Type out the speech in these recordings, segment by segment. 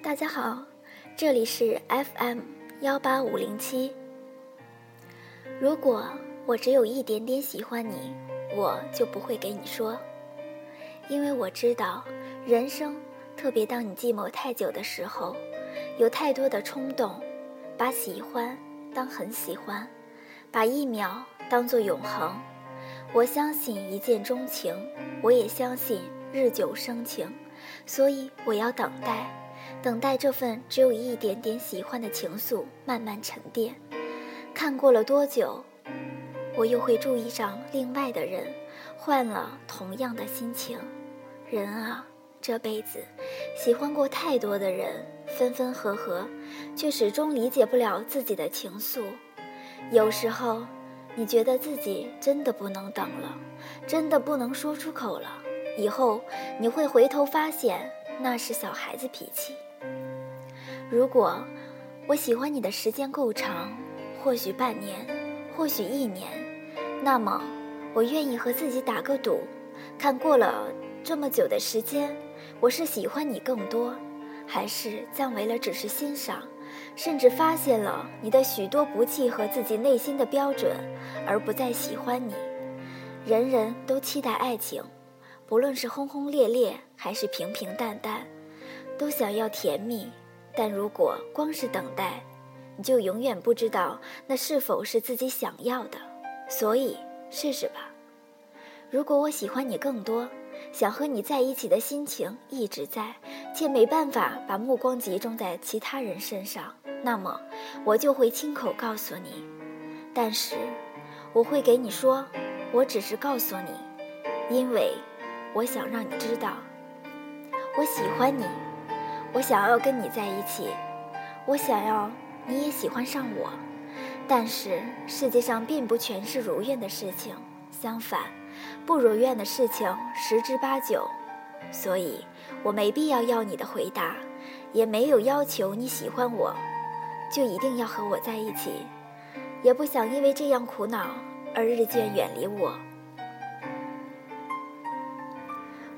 大家好，这里是 FM 幺八五零七。如果我只有一点点喜欢你，我就不会给你说，因为我知道，人生，特别当你寂寞太久的时候，有太多的冲动，把喜欢当很喜欢，把一秒当作永恒。我相信一见钟情，我也相信日久生情，所以我要等待，等待这份只有一点点喜欢的情愫慢慢沉淀。看过了多久，我又会注意上另外的人，换了同样的心情。人啊，这辈子喜欢过太多的人，分分合合，却始终理解不了自己的情愫。有时候。你觉得自己真的不能等了，真的不能说出口了。以后你会回头发现那是小孩子脾气。如果我喜欢你的时间够长，或许半年，或许一年，那么我愿意和自己打个赌，看过了这么久的时间，我是喜欢你更多，还是降为了只是欣赏。甚至发现了你的许多不契合自己内心的标准，而不再喜欢你。人人都期待爱情，不论是轰轰烈烈还是平平淡淡，都想要甜蜜。但如果光是等待，你就永远不知道那是否是自己想要的。所以试试吧。如果我喜欢你更多。想和你在一起的心情一直在，却没办法把目光集中在其他人身上，那么我就会亲口告诉你。但是，我会给你说，我只是告诉你，因为我想让你知道，我喜欢你，我想要跟你在一起，我想要你也喜欢上我。但是世界上并不全是如愿的事情，相反。不如愿的事情十之八九，所以我没必要要你的回答，也没有要求你喜欢我，就一定要和我在一起，也不想因为这样苦恼而日渐远离我。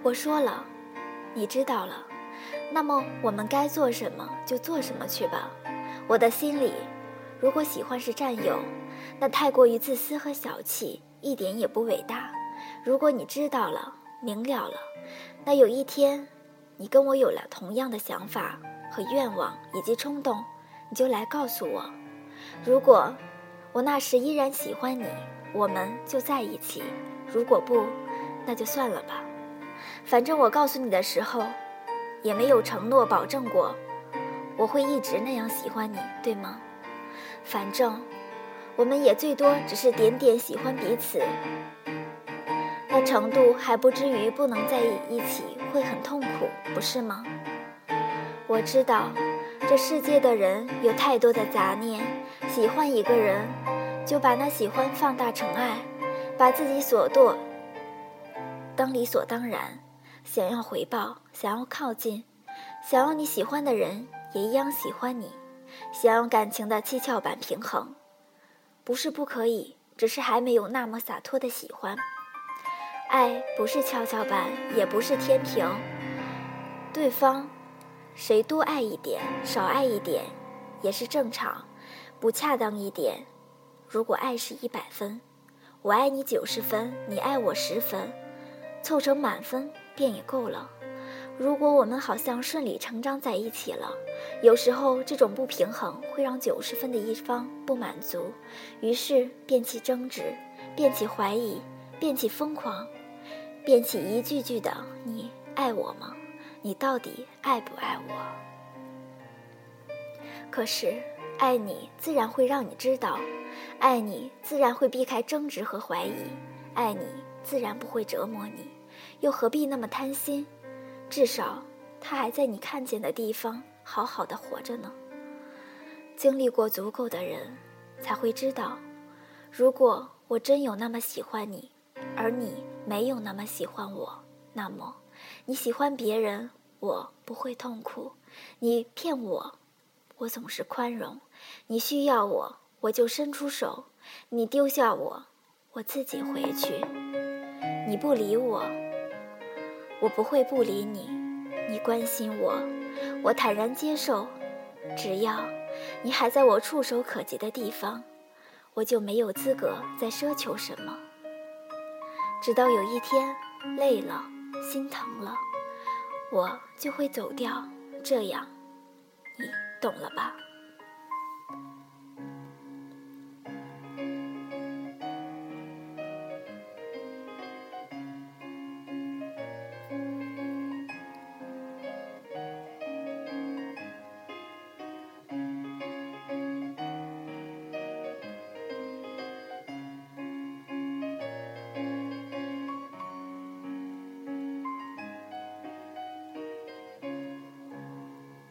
我说了，你知道了，那么我们该做什么就做什么去吧。我的心里，如果喜欢是占有，那太过于自私和小气，一点也不伟大。如果你知道了、明了了，那有一天，你跟我有了同样的想法和愿望以及冲动，你就来告诉我。如果我那时依然喜欢你，我们就在一起；如果不，那就算了吧。反正我告诉你的时候，也没有承诺保证过我会一直那样喜欢你，对吗？反正我们也最多只是点点喜欢彼此。那程度还不至于不能在一起会很痛苦，不是吗？我知道，这世界的人有太多的杂念，喜欢一个人，就把那喜欢放大成爱，把自己所做当理所当然，想要回报，想要靠近，想要你喜欢的人也一样喜欢你，想要感情的七窍板平衡，不是不可以，只是还没有那么洒脱的喜欢。爱不是跷跷板，也不是天平。对方，谁多爱一点，少爱一点，也是正常。不恰当一点，如果爱是一百分，我爱你九十分，你爱我十分，凑成满分便也够了。如果我们好像顺理成章在一起了，有时候这种不平衡会让九十分的一方不满足，于是便起争执，便起怀疑，便起疯狂。便起一句句的“你爱我吗？你到底爱不爱我？”可是，爱你自然会让你知道，爱你自然会避开争执和怀疑，爱你自然不会折磨你，又何必那么贪心？至少，他还在你看见的地方好好的活着呢。经历过足够的人，才会知道，如果我真有那么喜欢你，而你。没有那么喜欢我，那么你喜欢别人，我不会痛苦；你骗我，我总是宽容；你需要我，我就伸出手；你丢下我，我自己回去；你不理我，我不会不理你；你关心我，我坦然接受，只要你还在我触手可及的地方，我就没有资格再奢求什么。直到有一天累了、心疼了，我就会走掉。这样，你懂了吧？